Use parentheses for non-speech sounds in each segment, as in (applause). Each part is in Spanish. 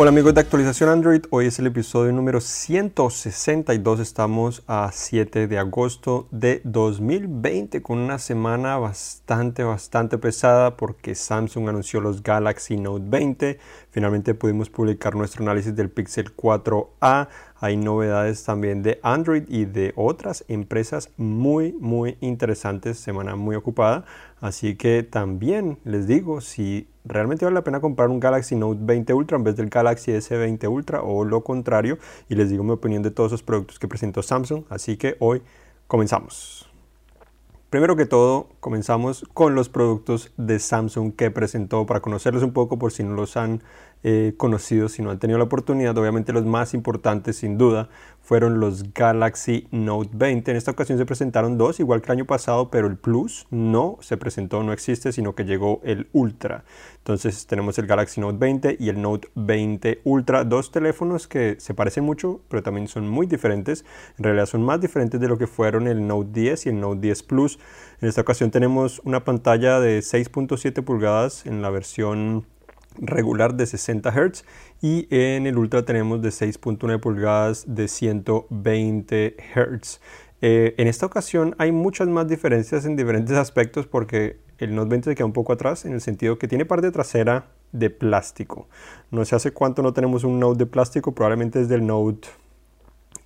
Hola amigos de actualización Android, hoy es el episodio número 162, estamos a 7 de agosto de 2020 con una semana bastante bastante pesada porque Samsung anunció los Galaxy Note 20, finalmente pudimos publicar nuestro análisis del Pixel 4a, hay novedades también de Android y de otras empresas muy muy interesantes, semana muy ocupada, así que también les digo si realmente vale la pena comprar un Galaxy Note 20 Ultra en vez del Galaxy S20 Ultra o lo contrario y les digo mi opinión de todos esos productos que presentó Samsung, así que hoy comenzamos. Primero que todo, comenzamos con los productos de Samsung que presentó para conocerlos un poco por si no los han eh, conocido, si no han tenido la oportunidad. Obviamente los más importantes sin duda fueron los Galaxy Note 20. En esta ocasión se presentaron dos, igual que el año pasado, pero el Plus no se presentó, no existe, sino que llegó el Ultra. Entonces tenemos el Galaxy Note 20 y el Note 20 Ultra, dos teléfonos que se parecen mucho, pero también son muy diferentes. En realidad son más diferentes de lo que fueron el Note 10 y el Note 10 Plus. En esta ocasión tenemos una pantalla de 6.7 pulgadas en la versión regular de 60 Hz y en el Ultra tenemos de 6.9 pulgadas de 120 Hz. Eh, en esta ocasión hay muchas más diferencias en diferentes aspectos porque el Note 20 se queda un poco atrás en el sentido que tiene parte trasera de plástico. No sé hace cuánto no tenemos un Note de plástico, probablemente es del Note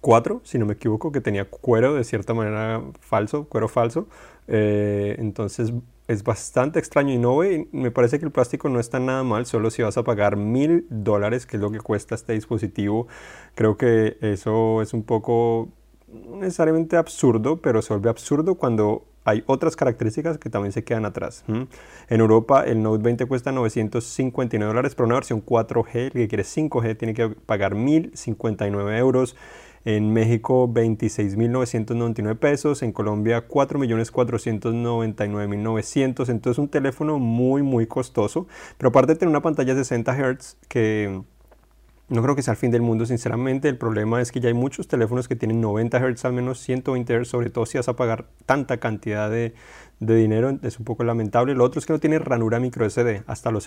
4, si no me equivoco, que tenía cuero de cierta manera falso, cuero falso. Eh, entonces es bastante extraño y no me parece que el plástico no está nada mal, solo si vas a pagar mil dólares, que es lo que cuesta este dispositivo. Creo que eso es un poco necesariamente absurdo, pero se vuelve absurdo cuando hay otras características que también se quedan atrás. En Europa el Note 20 cuesta 959 dólares, pero una versión 4G, el que quiere 5G, tiene que pagar 1059 euros. En México 26.999 pesos, en Colombia 4.499.900, entonces un teléfono muy muy costoso, pero aparte de tener una pantalla de 60 Hz que no creo que sea el fin del mundo, sinceramente. El problema es que ya hay muchos teléfonos que tienen 90 Hz, al menos 120 Hz, sobre todo si vas a pagar tanta cantidad de, de dinero, es un poco lamentable. Lo otro es que no tiene ranura micro SD. Hasta los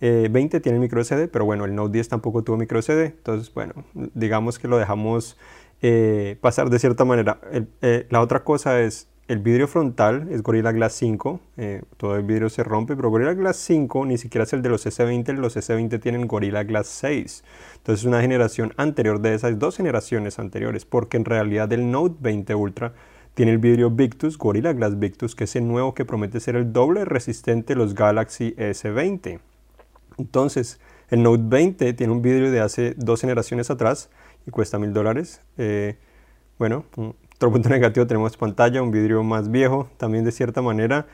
S 20 eh, tiene micro SD, pero bueno, el Note 10 tampoco tuvo micro SD, entonces bueno, digamos que lo dejamos eh, pasar de cierta manera. Eh, la otra cosa es, el vidrio frontal es Gorilla Glass 5, todo el vidrio se rompe, pero Gorilla Glass 5 ni siquiera es el de los S20, los S20 tienen Gorilla Glass 6, entonces es una generación anterior de esas dos generaciones anteriores, porque en realidad el Note 20 Ultra tiene el vidrio Victus, Gorilla Glass Victus, que es el nuevo que promete ser el doble resistente de los Galaxy S20. Entonces, el Note 20 tiene un vidrio de hace dos generaciones atrás y cuesta mil dólares. Eh, bueno, otro punto (laughs) negativo tenemos pantalla, un vidrio más viejo, también de cierta manera.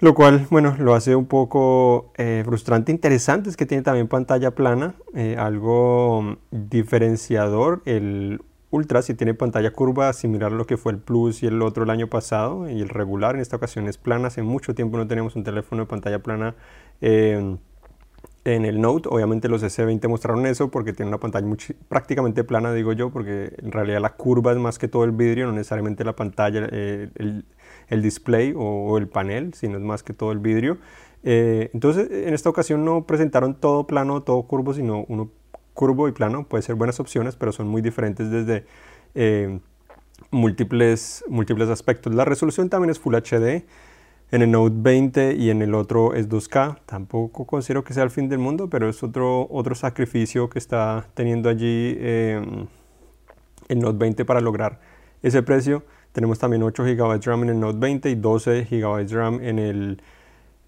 Lo cual, bueno, lo hace un poco eh, frustrante. Interesante es que tiene también pantalla plana, eh, algo diferenciador. El Ultra si tiene pantalla curva, similar a lo que fue el Plus y el otro el año pasado, y el regular en esta ocasión es plana. Hace mucho tiempo no tenemos un teléfono de pantalla plana en el Note, obviamente los S20 mostraron eso porque tiene una pantalla prácticamente plana, digo yo, porque en realidad la curva es más que todo el vidrio, no necesariamente la pantalla, eh, el, display o, el panel, sino es más que todo el vidrio. Eh, entonces, en esta ocasión no presentaron todo plano, todo curvo, sino uno curvo y plano. Puede ser buenas opciones, pero son muy diferentes desde eh, múltiples, múltiples aspectos. La resolución también es Full HD en el Note 20 y en el otro es 2K. Tampoco considero que sea el fin del mundo, pero es otro, otro sacrificio que está teniendo allí em, el Note 20 para lograr ese precio. Tenemos también 8 GB RAM en el Note 20 y 12 GB RAM en el,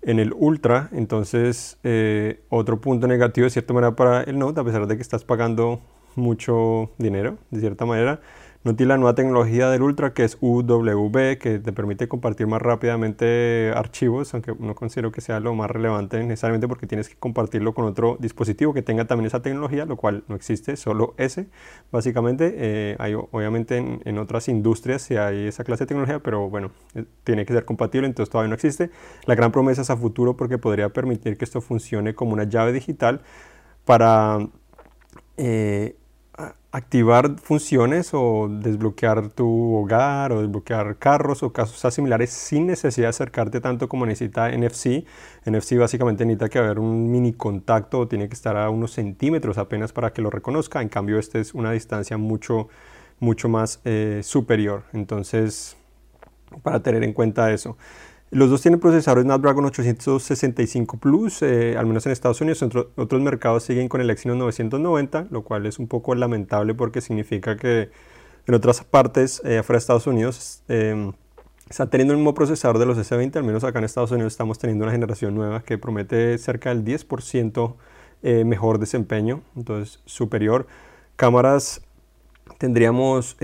en el Ultra. Entonces, eh, otro punto negativo de cierta manera para el Note, a pesar de que estás pagando mucho dinero, de cierta manera. No tiene la nueva tecnología del Ultra que es UWB, que te permite compartir más rápidamente archivos, aunque no considero que sea lo más relevante necesariamente porque tienes que compartirlo con otro dispositivo que tenga también esa tecnología, lo cual no existe, solo ese. Básicamente, eh, hay obviamente en, otras industrias si hay esa clase de tecnología, pero bueno, eh, tiene que ser compatible, entonces todavía no existe. La gran promesa es a futuro porque podría permitir que esto funcione como una llave digital para... Eh, activar funciones o desbloquear tu hogar o desbloquear carros o casos similares sin necesidad de acercarte tanto como necesita NFC. NFC básicamente necesita que haber un mini contacto o tiene que estar a unos centímetros apenas para que lo reconozca. En cambio, este es una distancia mucho, mucho más eh, superior. Entonces, para tener en cuenta eso. Los dos tienen procesadores Snapdragon 865 Plus, eh, al menos en Estados Unidos. Otros mercados siguen con el Exynos 990, lo cual es un poco lamentable porque significa que en otras partes, eh, afuera de Estados Unidos, eh, están teniendo el mismo procesador de los S20. Al menos acá en Estados Unidos estamos teniendo una generación nueva que promete cerca del 10% eh, mejor desempeño, entonces superior. Cámaras tendríamos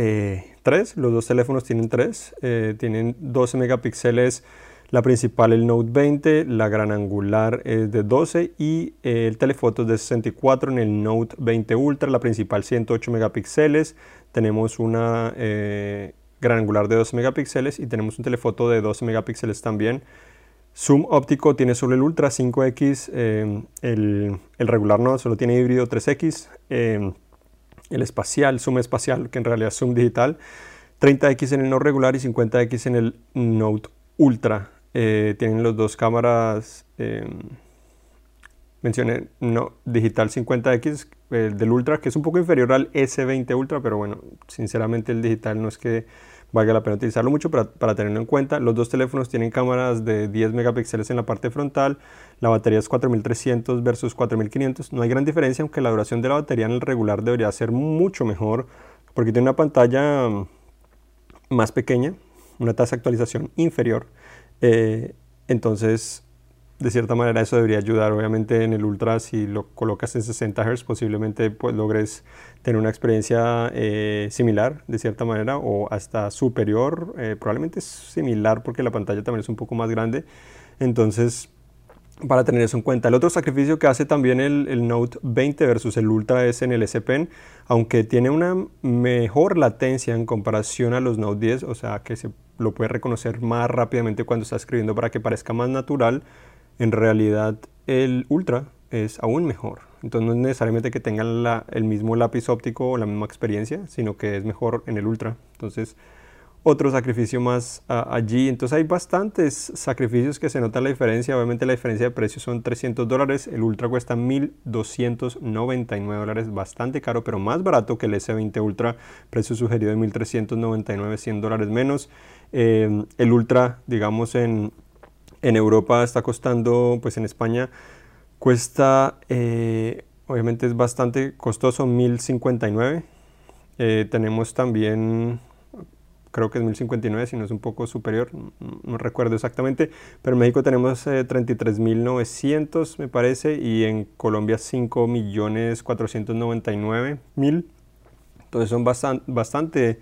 tres, los dos teléfonos tienen tres, tienen 12 megapíxeles la principal el Note 20, la gran angular es de 12 y el telefoto es de 64 en el Note 20 Ultra, la principal 108 megapíxeles. Tenemos una eh, gran angular de 12 megapíxeles y tenemos un telefoto de 12 megapíxeles también. Zoom óptico tiene solo el Ultra 5X, eh, el, regular no, solo tiene híbrido 3X. Eh, el espacial, zoom espacial, que en realidad es zoom digital, 30X en el no regular y 50X en el Note Ultra. Eh, tienen los dos cámaras, eh, mencioné no, digital 50X del Ultra, que es un poco inferior al S20 Ultra, pero bueno, sinceramente el digital no es que valga la pena utilizarlo mucho para, para, tenerlo en cuenta. Los dos teléfonos tienen cámaras de 10 megapíxeles en la parte frontal, la batería es 4300 versus 4500, no hay gran diferencia, aunque la duración de la batería en el regular debería ser mucho mejor, porque tiene una pantalla más pequeña, una tasa de actualización inferior eh, entonces, de cierta manera eso debería ayudar. Obviamente en el Ultra, si lo colocas en 60 Hz, posiblemente pues, logres tener una experiencia eh, similar, de cierta manera, o hasta superior. Eh, probablemente similar porque la pantalla también es un poco más grande. Entonces, para tener eso en cuenta. El otro sacrificio que hace también el, Note 20 versus el Ultra es en el S Pen, aunque tiene una mejor latencia en comparación a los Note 10, o sea que se lo puede reconocer más rápidamente cuando está escribiendo para que parezca más natural, en realidad el Ultra es aún mejor. Entonces no es necesariamente que tengan el mismo lápiz óptico o la misma experiencia, sino que es mejor en el Ultra. Entonces otro sacrificio más allí. Entonces hay bastantes sacrificios que se nota la diferencia. Obviamente la diferencia de precio son 300 dólares. El Ultra cuesta 1.299 dólares, bastante caro, pero más barato que el S20 Ultra. Precio sugerido de 1.399, 100 dólares menos. Eh, el Ultra, digamos, en, en, Europa está costando, pues en España cuesta, eh, obviamente es bastante costoso, 1.059. Eh, tenemos también creo que es 1059, si no es un poco superior, no, recuerdo exactamente, pero en México tenemos eh, 33.900 me parece y en Colombia 5.499.000, entonces son bastante, bastante,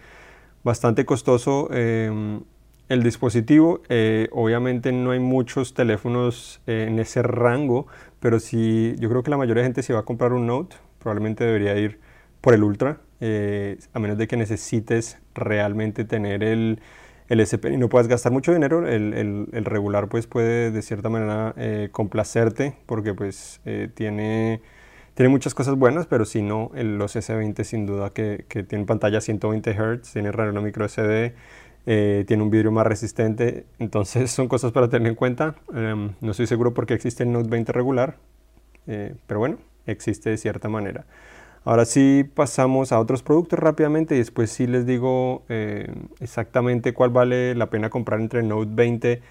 bastante costoso em, el dispositivo, eh, obviamente no hay muchos teléfonos eh, en ese rango, pero si yo creo que la mayoría de gente si va a comprar un Note, probablemente debería ir por el Ultra, eh, a menos de que necesites realmente tener el, el SP y no puedas gastar mucho dinero, el, el, regular pues puede de cierta manera eh, complacerte porque pues eh, tiene, tiene muchas cosas buenas, pero si no, los S20 sin duda que, que tienen pantalla 120 Hz, tiene radio micro SD, tiene un vidrio más resistente, entonces son cosas para tener en cuenta. Em, no estoy seguro por qué existe el Note 20 regular, pero bueno, existe de cierta manera. Ahora sí pasamos a otros productos rápidamente y después sí les digo eh, exactamente cuál vale la pena comprar entre el Note 20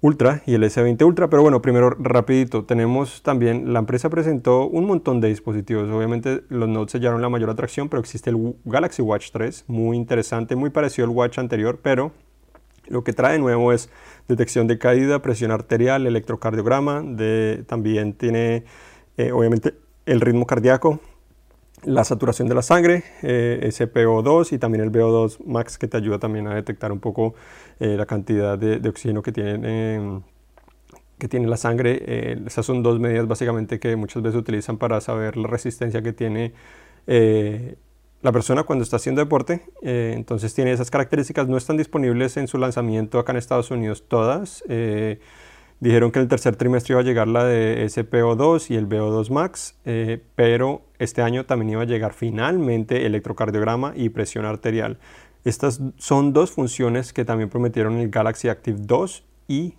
Ultra y el S20 Ultra, pero bueno, primero rapidito, tenemos también, la empresa presentó un montón de dispositivos, obviamente los Note sellaron la mayor atracción, pero existe el Galaxy Watch 3, muy interesante, muy parecido al Watch anterior, pero lo que trae nuevo es detección de caída, presión arterial, electrocardiograma, también tiene eh, obviamente el ritmo cardíaco, la saturación de la sangre, eh, ese PO2 y también el VO2 max que te ayuda también a detectar un poco eh, la cantidad de, oxígeno que tiene, em, que tiene la sangre. Eh, esas son dos medidas básicamente que muchas veces utilizan para saber la resistencia que tiene la persona cuando está haciendo deporte. entonces tiene esas características, no están disponibles en su lanzamiento acá en Estados Unidos todas Dijeron que en el tercer trimestre iba a llegar la de SPO2 y el VO2 Max, eh, pero este año también iba a llegar finalmente electrocardiograma y presión arterial. Estas son dos funciones que también prometieron el Galaxy Active 2 y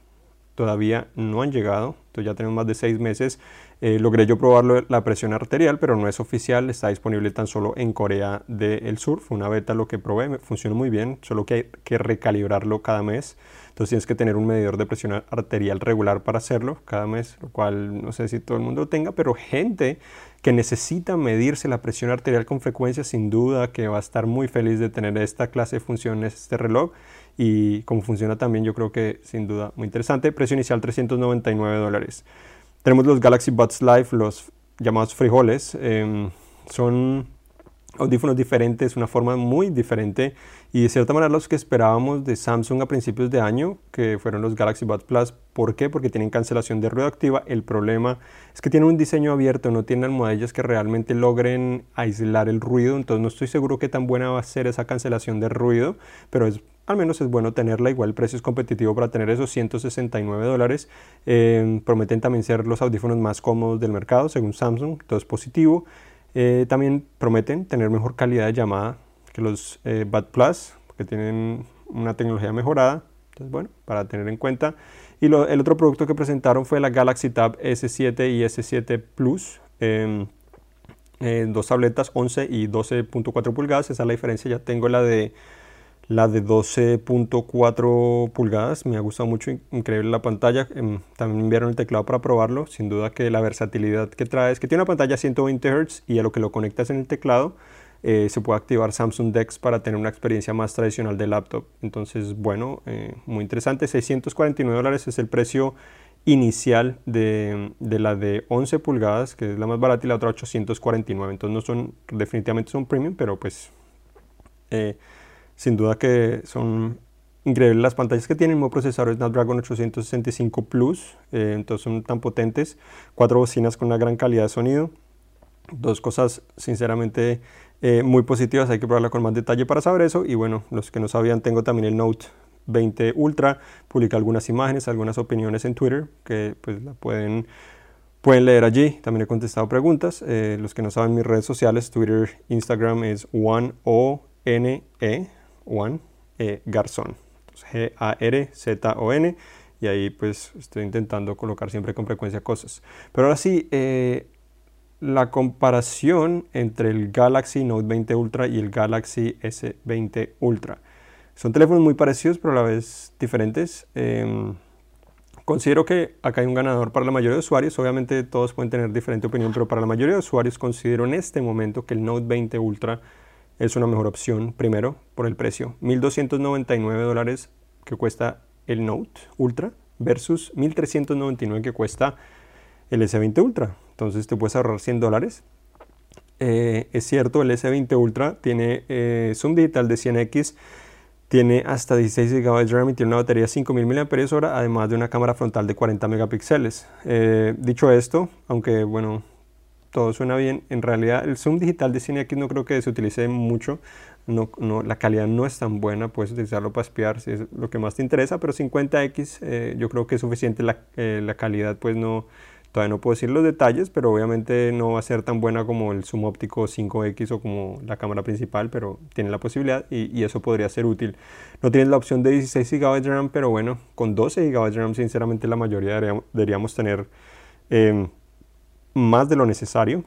todavía no han llegado. Entonces ya tenemos más de seis meses. Eh, logré yo probarlo la presión arterial, pero no es oficial. Está disponible tan solo en Corea del Sur. Fue una beta lo que probé. Funciona muy bien, solo que hay que recalibrarlo cada mes. Entonces tienes que tener un medidor de presión arterial regular para hacerlo cada mes, lo cual no sé si todo el mundo lo tenga, pero gente que necesita medirse la presión arterial con frecuencia, sin duda que va a estar muy feliz de tener esta clase de funciones, este reloj y cómo funciona también yo creo que sin duda muy interesante. Precio inicial 399 dólares. Tenemos los Galaxy Buds Live, los llamados frijoles. Em, son audífonos diferentes, una forma muy diferente y de cierta manera los que esperábamos de Samsung a principios de año, que fueron los Galaxy Buds Plus. ¿Por qué? Porque tienen cancelación de ruido activa. El problema es que tienen un diseño abierto, no tienen almohadillas que realmente logren aislar el ruido, entonces no estoy seguro qué tan buena va a ser esa cancelación de ruido, pero es al menos es bueno tenerla, igual el precio es competitivo para tener esos 169 dólares. Eh, prometen también ser los audífonos más cómodos del mercado, según Samsung, todo es positivo. Eh, también prometen tener mejor calidad de llamada que los eh, Bad Plus, porque tienen una tecnología mejorada. Entonces, bueno, para tener en cuenta. Y el otro producto que presentaron fue la Galaxy Tab S7 y S7 Plus. Em, dos tabletas 11 y 12.4 pulgadas. Esa es la diferencia. Ya tengo la de la de 12.4 pulgadas, me ha gustado mucho, increíble la pantalla. Em, también enviaron el teclado para probarlo. Sin duda que la versatilidad que trae es que tiene una pantalla 120 Hz y a lo que lo conectas en el teclado eh, se puede activar Samsung Dex para tener una experiencia más tradicional de laptop. Entonces, bueno, eh, muy interesante. 649 dólares es el precio inicial de, la de 11 pulgadas, que es la más barata, y la otra 849. Entonces, no son, definitivamente son premium, pero pues... Eh, sin duda que son increíbles las pantallas que tienen. Nuevo procesador Snapdragon 865 Plus, eh, entonces son tan potentes. Cuatro bocinas con una gran calidad de sonido. Dos cosas sinceramente eh, muy positivas, hay que probarla con más detalle para saber eso. Y bueno, los que no sabían, tengo también el Note 20 Ultra. Publica algunas imágenes, algunas opiniones en Twitter que pues la pueden Pueden leer allí, también he contestado preguntas. Eh, los que no saben mis redes sociales, Twitter, Instagram es OneONE, Juan eh, Garzón. G-A-R-Z-O-N. Y ahí pues estoy intentando colocar siempre con frecuencia cosas. Pero ahora sí, eh, la comparación entre el Galaxy Note 20 Ultra y el Galaxy S20 Ultra. Son teléfonos muy parecidos, pero a la vez diferentes. Em, considero que acá hay un ganador para la mayoría de usuarios. Obviamente todos pueden tener diferente opinión, pero para la mayoría de usuarios considero en este momento que el Note 20 Ultra es una mejor opción, primero, por el precio. 1.299 dólares que cuesta el Note Ultra versus 1.399 que cuesta el S20 Ultra. Entonces te puedes ahorrar 100 dólares. Eh, es cierto, el S20 Ultra tiene eh, zoom digital de 100x, tiene hasta 16 GB de RAM y tiene una batería de 5000 mAh, además de una cámara frontal de 40 megapíxeles. Eh, dicho esto, aunque bueno, todo suena bien. En realidad el zoom digital de CineX no creo que se utilice mucho. No, no, la calidad no es tan buena, puedes utilizarlo para espiar si es lo que más te interesa, pero 50X eh, yo creo que es suficiente. La, eh, la, calidad pues no, todavía no puedo decir los detalles, pero obviamente no va a ser tan buena como el zoom óptico 5X o como la cámara principal, pero tiene la posibilidad y, y eso podría ser útil. No tienes la opción de 16 GB de RAM, pero bueno, con 12 GB de RAM sinceramente la mayoría deberíamos, tener... Eh, más de lo necesario.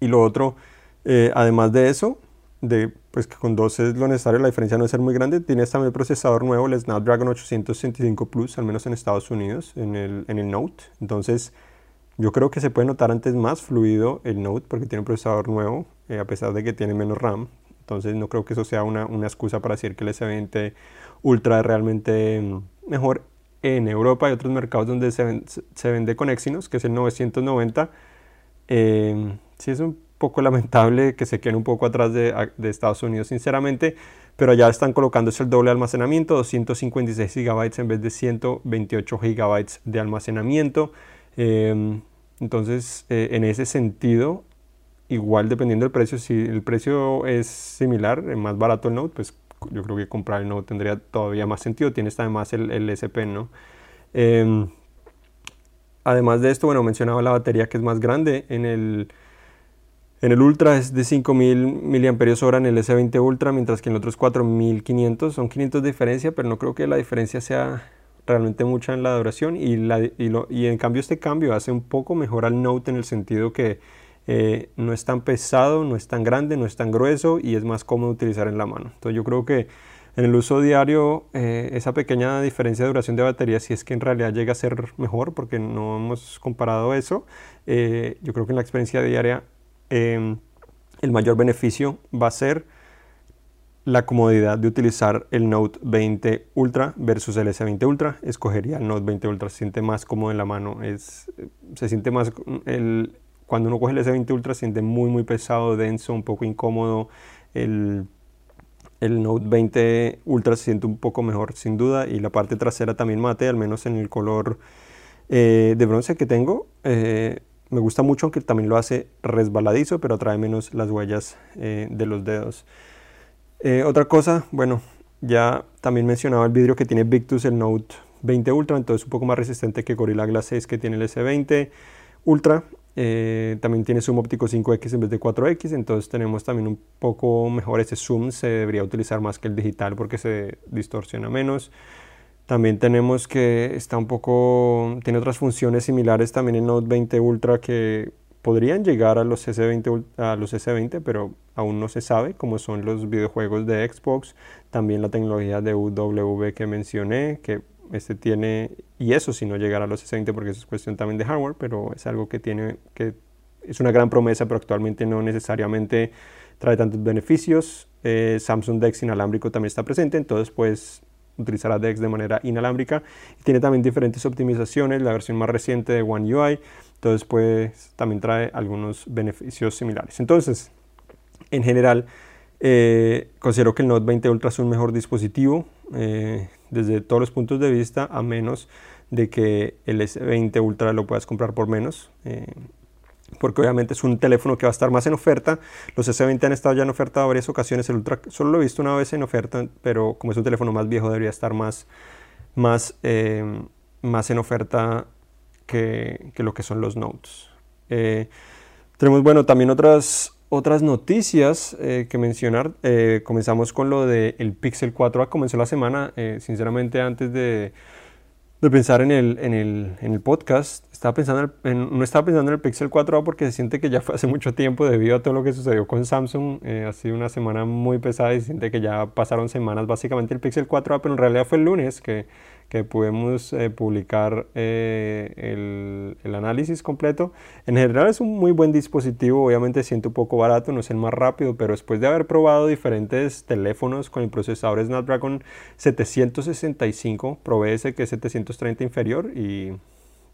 Y lo otro, eh, además de eso, de, pues que con 12 es lo necesario, la diferencia no es ser muy grande, tienes también el procesador nuevo, el Snapdragon 865 Plus, al menos en Estados Unidos, en el, en el Note. Entonces, yo creo que se puede notar antes más fluido el Note porque tiene un procesador nuevo, eh, a pesar de que tiene menos RAM. Entonces, no creo que eso sea una, una excusa para decir que el S20 Ultra es realmente mm, mejor en Europa y otros mercados donde se, vende con Exynos, que es el 990. Eh, sí es un poco lamentable que se queden un poco atrás de, Estados Unidos, sinceramente, pero ya están colocándose el doble almacenamiento, 256 GB en vez de 128 GB de almacenamiento. Em, entonces, eh, en ese sentido, igual dependiendo del precio, si el precio es similar, más barato el Note, pues yo creo que comprar el Note tendría todavía más sentido. Tienes además el, el SP, ¿no? Em, Además de esto, bueno, mencionaba la batería que es más grande. En el, en el Ultra es de 5000 mAh en el S20 Ultra, mientras que en el otro es 4500. Son 500 de diferencia, pero no creo que la diferencia sea realmente mucha en la duración. Y, la, y, lo, y en cambio este cambio hace un poco mejor al Note en el sentido que eh, no es tan pesado, no es tan grande, no es tan grueso y es más cómodo utilizar en la mano. Entonces yo creo que en el uso diario eh, esa pequeña diferencia de duración de batería, si es que en realidad llega a ser mejor, porque no hemos comparado eso, eh, yo creo que en la experiencia diaria em, el mayor beneficio va a ser la comodidad de utilizar el Note 20 Ultra versus el S20 Ultra. Escogería el Note 20 Ultra, se siente más cómodo en la mano, es, se siente más el, cuando uno coge el S20 Ultra se siente muy muy pesado, denso, un poco incómodo. El, el Note 20 Ultra se siente un poco mejor sin duda y la parte trasera también mate, al menos en el color eh, de bronce que tengo. Eh, me gusta mucho aunque también lo hace resbaladizo, pero atrae menos las huellas eh, de los dedos. otra cosa, bueno, ya también mencionaba el vidrio que tiene Victus, el Note 20 Ultra, entonces un poco más resistente que Gorilla Glass 6 que tiene el S20 Ultra. Eh, también tiene zoom óptico 5x en vez de 4x, entonces tenemos también un poco mejor ese zoom, se debería utilizar más que el digital porque se distorsiona menos. También tenemos que está un poco, tiene otras funciones similares también en Note 20 Ultra que podrían llegar a los S20, a los S20 pero aún no se sabe, como son los videojuegos de Xbox, también la tecnología de UW que mencioné, que este tiene, y eso si no llegara a los 60 porque eso es cuestión también de hardware, pero es algo que tiene, que es una gran promesa, pero actualmente no necesariamente trae tantos beneficios. Eh, Samsung Dex inalámbrico también está presente, entonces pues utilizará Dex de manera inalámbrica. Tiene también diferentes optimizaciones, la versión más reciente de One UI, entonces pues también trae algunos beneficios similares. Entonces, en general, eh, considero que el Note 20 Ultra es un mejor dispositivo. Eh, desde todos los puntos de vista, a menos de que el S20 Ultra lo puedas comprar por menos. Eh, porque obviamente es un teléfono que va a estar más en oferta. Los S20 han estado ya en oferta varias ocasiones. El Ultra solo lo he visto una vez en oferta, pero como es un teléfono más viejo, debería estar más, más, eh, más en oferta que, que, lo que son los Notes. Eh, tenemos, bueno, también otras, otras noticias eh, que mencionar. Eh, comenzamos con lo del el Pixel 4A. Comenzó la semana, eh, sinceramente, antes de, de pensar en el, en, el, en el, podcast, estaba pensando en, no estaba pensando en el Pixel 4A porque se siente que ya fue hace mucho tiempo debido a todo lo que sucedió con Samsung. ha sido una semana muy pesada y se siente que ya pasaron semanas básicamente el Pixel 4A, pero en realidad fue el lunes que que podemos eh, publicar eh, el, el, análisis completo. En general es un muy buen dispositivo, obviamente siento un poco barato, no es el más rápido, pero después de haber probado diferentes teléfonos con el procesador Snapdragon 765, probé ese que es 730 inferior y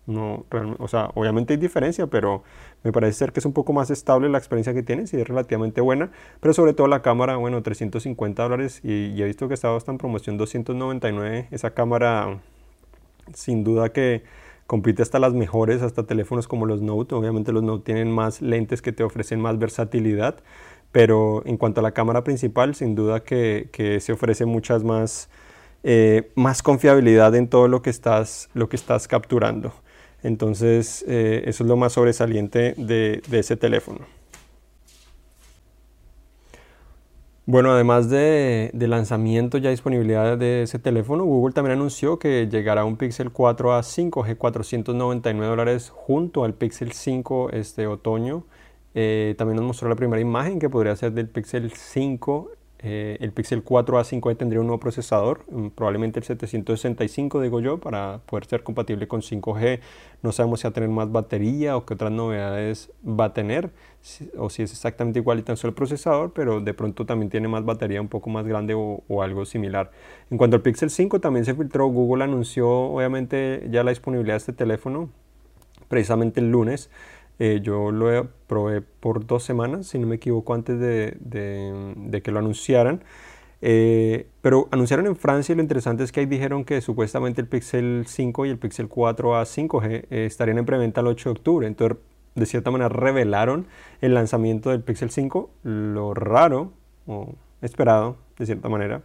no, o sea, obviamente hay diferencia, pero me parece ser que es un poco más estable la experiencia que tienes y es relativamente buena. Pero sobre todo la cámara, bueno, 350 dólares y, he visto que estaba hasta en promoción 299. Esa cámara, sin duda que compite hasta las mejores, hasta teléfonos como los Note. Obviamente los Note tienen más lentes que te ofrecen más versatilidad. Pero en cuanto a la cámara principal, sin duda que, que se ofrece muchas más, eh, más confiabilidad en todo lo que estás, lo que estás capturando. Entonces, eh, eso es lo más sobresaliente de, ese teléfono. Bueno, además de, lanzamiento ya disponibilidad de ese teléfono, Google también anunció que llegará un Pixel 4 a 5G 499 dólares junto al Pixel 5 este otoño. Eh, también nos mostró la primera imagen que podría ser del Pixel 5 eh, el Pixel 4a 5e tendría un nuevo procesador, mm, probablemente el 765 digo yo, para poder ser compatible con 5G. No sabemos si va a tener más batería o qué otras novedades va a tener, o si es exactamente igual y tan solo el procesador, pero de pronto también tiene más batería un poco más grande o algo similar. En cuanto al Pixel 5 también se filtró, Google anunció obviamente ya la disponibilidad de este teléfono precisamente el lunes. Eh, yo lo probé por dos semanas, si no me equivoco, antes de, que lo anunciaran. Eh, pero anunciaron en Francia y lo interesante es que ahí dijeron que supuestamente el Pixel 5 y el Pixel 4 a 5G eh, estarían en preventa el 8 de octubre. Entonces, de cierta manera, revelaron el lanzamiento del Pixel 5. Lo raro, o esperado, de cierta manera,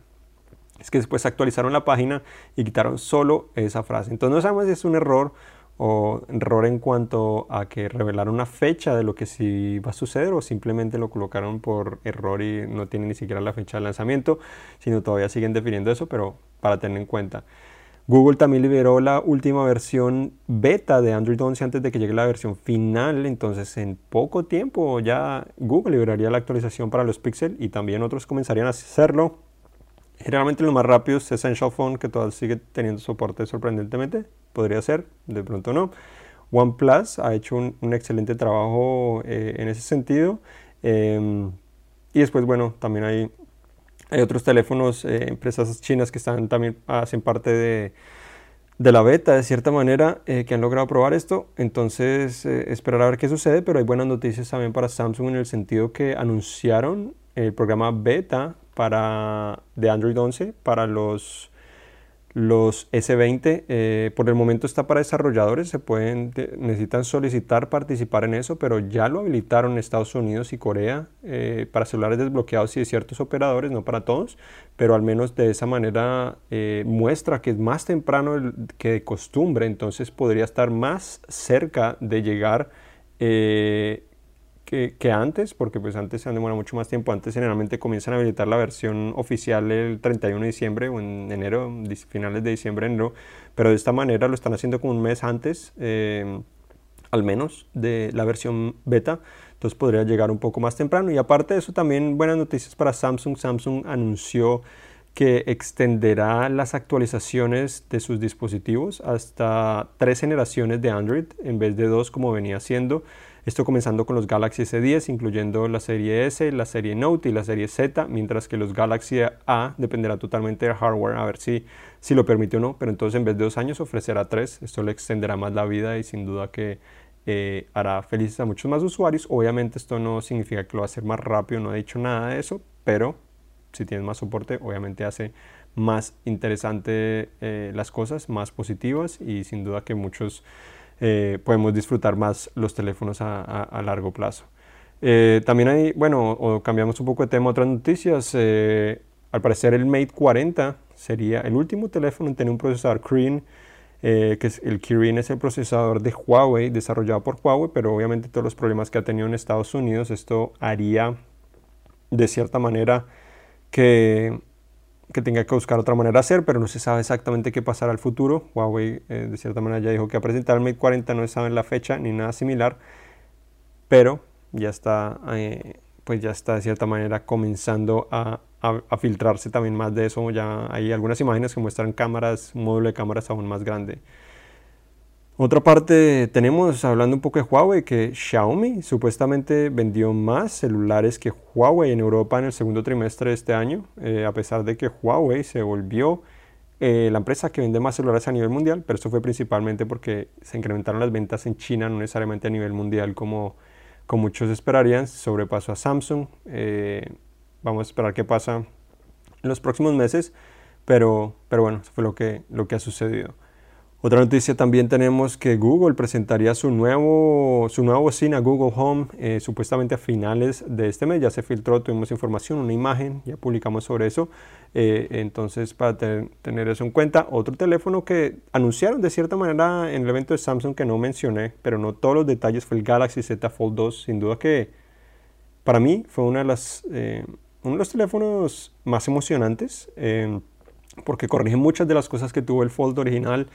es que después actualizaron la página y quitaron solo esa frase. Entonces no sabemos si es un error o error en cuanto a que revelaron una fecha de lo que sí va a suceder o simplemente lo colocaron por error y no tienen ni siquiera la fecha de lanzamiento, sino todavía siguen definiendo eso, pero para tener en cuenta. Google también liberó la última versión beta de Android 11 antes de que llegue la versión final, entonces en poco tiempo ya Google liberaría la actualización para los Pixel y también otros comenzarían a hacerlo. Generalmente los más rápidos es Essential Phone, que todavía sigue teniendo soporte sorprendentemente, podría ser, de pronto no. OnePlus ha hecho un, excelente trabajo eh, en ese sentido. Em, y después, bueno, también hay hay otros teléfonos, eh, empresas chinas que están también hacen parte de, la beta de cierta manera, eh, que han logrado probar esto. Entonces, eh, esperar a ver qué sucede, pero hay buenas noticias también para Samsung en el sentido que anunciaron el programa beta para, de Android 11 para los los S20 eh, por el momento está para desarrolladores, se pueden, necesitan solicitar participar en eso, pero ya lo habilitaron Estados Unidos y Corea eh, para celulares desbloqueados y de ciertos operadores, no para todos, pero al menos de esa manera eh, muestra que es más temprano que de costumbre, entonces podría estar más cerca de llegar que, antes, porque pues antes se han demorado mucho más tiempo. Antes generalmente comienzan a habilitar la versión oficial el 31 de diciembre o en enero, finales de diciembre, enero. Pero de esta manera lo están haciendo como un mes antes, eh, al menos, de la versión beta. Entonces podría llegar un poco más temprano. Y aparte de eso, también buenas noticias para Samsung. Samsung anunció que extenderá las actualizaciones de sus dispositivos hasta tres generaciones de Android en vez de dos como venía siendo. Esto comenzando con los Galaxy S10, incluyendo la serie S, la serie Note y la serie Z, mientras que los Galaxy A dependerá totalmente del hardware, a ver si, si lo permite o no, pero entonces en vez de dos años ofrecerá tres. Esto le extenderá más la vida y sin duda que eh, hará felices a muchos más usuarios. Obviamente esto no significa que lo va a hacer más rápido, no he dicho nada de eso, pero si tienes más soporte, obviamente hace más interesante eh, las cosas, más positivas y sin duda que muchos eh, podemos disfrutar más los teléfonos a, largo plazo. Eh, también hay, bueno, o cambiamos un poco de tema, otras noticias. Eh, al parecer el Mate 40 sería el último teléfono en tener un procesador Kirin, que es, el Kirin es el procesador de Huawei, desarrollado por Huawei, pero obviamente todos los problemas que ha tenido en Estados Unidos, esto haría de cierta manera que que tenga que buscar otra manera de hacer, pero no se sabe exactamente qué pasará al futuro. Huawei eh, de cierta manera ya dijo que a presentar el Mate 40 no se sabe la fecha ni nada similar, pero ya está, eh, pues ya está de cierta manera comenzando a, a, filtrarse también más de eso. Ya hay algunas imágenes que muestran cámaras, un módulo de cámaras aún más grande. Otra parte, tenemos hablando un poco de Huawei, que Xiaomi supuestamente vendió más celulares que Huawei en Europa en el segundo trimestre de este año, eh, a pesar de que Huawei se volvió eh, la empresa que vende más celulares a nivel mundial, pero eso fue principalmente porque se incrementaron las ventas en China, no necesariamente a nivel mundial como, como muchos esperarían, sobrepasó a Samsung. Eh, vamos a esperar qué pasa en los próximos meses, pero, pero bueno, eso fue lo que, lo que ha sucedido. Otra noticia también tenemos que Google presentaría su nuevo, su nueva bocina Google Home eh, supuestamente a finales de este mes. Ya se filtró, tuvimos información, una imagen, ya publicamos sobre eso. Eh, entonces, para tener eso en cuenta, otro teléfono que anunciaron de cierta manera en el evento de Samsung que no mencioné, pero no todos los detalles, fue el Galaxy Z Fold 2. Sin duda que para mí fue una de las, eh, uno de los teléfonos más emocionantes porque corrige muchas de las cosas que tuvo el Fold original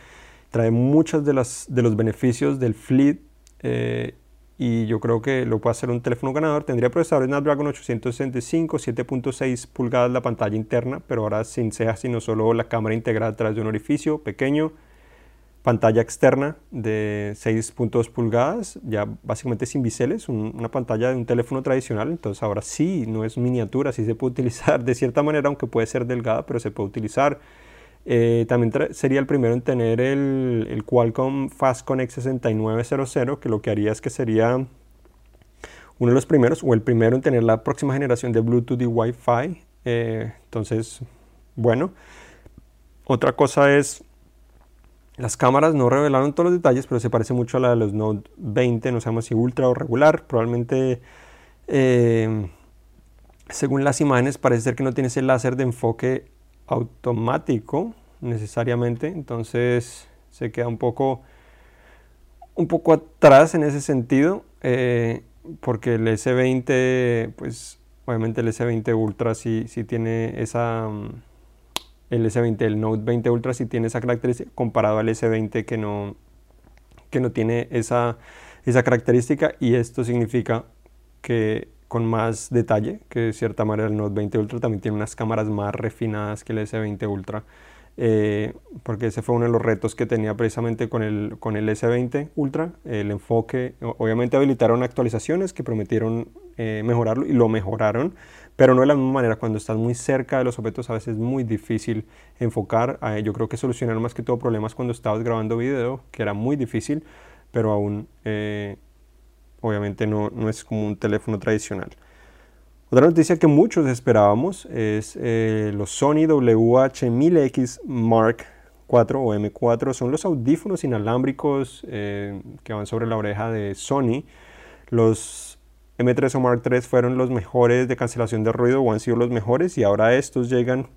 trae muchos de, de los beneficios del Fleet eh, y yo creo que lo puede hacer un teléfono ganador. Tendría procesador Snapdragon 865, 7.6 pulgadas la pantalla interna, pero ahora sin cejas, sino solo la cámara integrada a través de un orificio pequeño. Pantalla externa de 6.2 pulgadas, ya básicamente sin biseles, una pantalla de un teléfono tradicional. Entonces ahora sí, no es miniatura, sí se puede (laughs) utilizar de cierta manera, aunque puede ser delgada, pero se puede utilizar eh, también sería el primero en tener el, el Qualcomm Fast Connect 6900, que lo que haría es que sería uno de los primeros, o el primero en tener la próxima generación de Bluetooth y Wi-Fi. Eh, entonces, bueno. Otra cosa es, las cámaras no revelaron todos los detalles, pero se parece mucho a la de los Note 20, no sabemos si ultra o regular. Probablemente, eh, según las imágenes, parece ser que no tiene ese láser de enfoque automático necesariamente, entonces se queda un poco un poco atrás en ese sentido, eh, porque el S20, pues obviamente el S20 Ultra sí, sí tiene esa... Mm, el S20, el Note 20 Ultra sí tiene esa característica comparado al S20 que no, que no tiene esa, esa característica. Y esto significa que con más detalle, que de cierta manera el Note 20 Ultra también tiene unas cámaras más refinadas que el S20 Ultra. Eh, porque ese fue uno de los retos que tenía precisamente con el, con el S20 Ultra, el enfoque, obviamente habilitaron actualizaciones que prometieron eh, mejorarlo y lo mejoraron, pero no de la misma manera, cuando estás muy cerca de los objetos a veces es muy difícil enfocar, eh, yo creo que solucionaron más que todo problemas cuando estabas grabando video, que era muy difícil, pero aún obviamente no, no es como un teléfono tradicional. Otra noticia que muchos esperábamos es eh, los Sony WH-1000X Mark IV o M4. Son los audífonos inalámbricos eh, que van sobre la oreja de Sony. Los M3 o Mark III fueron los mejores de cancelación de ruido o han sido los mejores y ahora estos llegan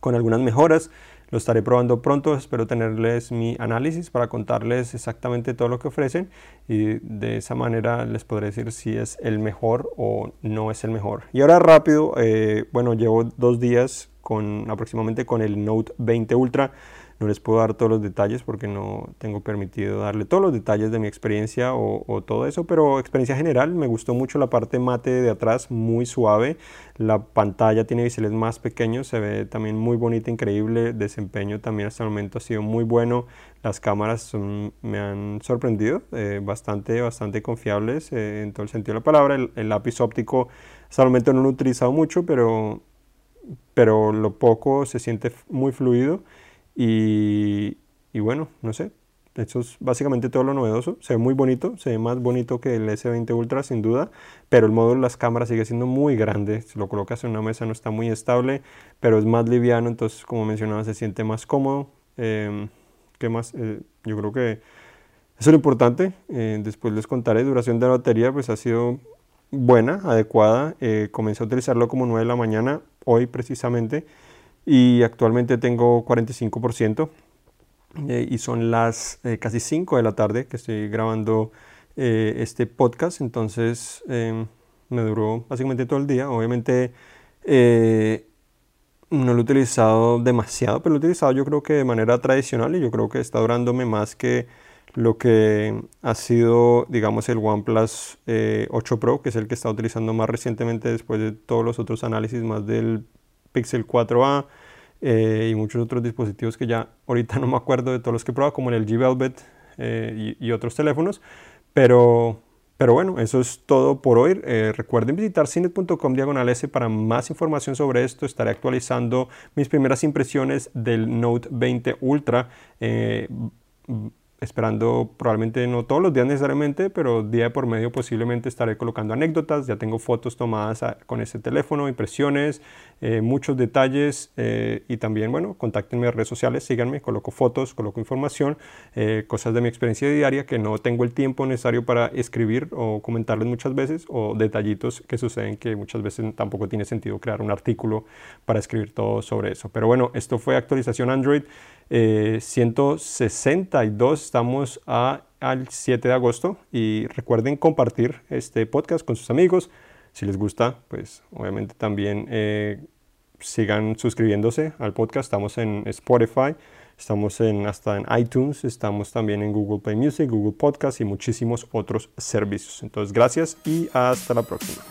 con algunas mejoras. Lo estaré probando pronto, espero tenerles mi análisis para contarles exactamente todo lo que ofrecen y de esa manera les podré decir si es el mejor o no es el mejor. Y ahora rápido, eh, bueno, llevo dos días con aproximadamente con el Note 20 Ultra. No les puedo dar todos los detalles porque no tengo permitido darle todos los detalles de mi experiencia o, todo eso, pero experiencia general, me gustó mucho la parte mate de atrás, muy suave. La pantalla tiene biseles más pequeños, se ve también muy bonita, increíble. Desempeño también hasta el momento ha sido muy bueno. Las cámaras me han sorprendido, eh, bastante, bastante confiables eh, en todo el sentido de la palabra. El, el lápiz óptico hasta el momento no lo he utilizado mucho, pero, pero lo poco se siente muy fluido. Y, bueno, no sé, eso es básicamente todo lo novedoso. Se ve muy bonito, se ve más bonito que el S20 Ultra sin duda, pero el módulo de las cámaras sigue siendo muy grande. Si lo colocas en una mesa no está muy estable, pero es más liviano, entonces como mencionaba se siente más cómodo. Em, ¿Qué más? Eh, yo creo que eso es lo importante. Eh, después les contaré. Duración de la batería pues ha sido buena, adecuada. Eh, comencé a utilizarlo como 9 de la mañana, hoy precisamente y actualmente tengo 45% eh, y son las eh, casi 5 de la tarde que estoy grabando eh, este podcast, entonces em, me duró básicamente todo el día. Obviamente no lo he utilizado demasiado, pero lo he utilizado yo creo que de manera tradicional y yo creo que está durándome más que lo que ha sido, digamos, el OnePlus 8 Pro, que es el que está utilizando más recientemente después de todos los otros análisis más del Pixel 4a eh, y muchos otros dispositivos que ya ahorita (laughs) no me acuerdo de todos los que he probado, como el LG Velvet eh, y, otros teléfonos. Pero, pero bueno, eso es todo por hoy. Eh, recuerden visitar cine.com diagonal S para más información sobre esto. Estaré actualizando mis primeras impresiones del Note 20 Ultra esperando probablemente no todos los días necesariamente, pero día por medio posiblemente estaré colocando anécdotas, ya tengo fotos tomadas con ese teléfono, impresiones, eh, muchos detalles eh, y también, bueno, contáctenme en redes sociales, síganme, coloco fotos, coloco información, eh, cosas de mi experiencia diaria que no tengo el tiempo necesario para escribir o comentarles muchas veces o detallitos que suceden que muchas veces tampoco tiene sentido crear un artículo para escribir todo sobre eso. Pero bueno, esto fue actualización Android. 162, estamos al 7 de agosto y recuerden compartir este podcast con sus amigos. Si les gusta, pues obviamente también eh, sigan suscribiéndose al podcast. Estamos en Spotify, estamos en, hasta en iTunes, estamos también en Google Play Music, Google Podcast y muchísimos otros servicios. Entonces, gracias y hasta la próxima.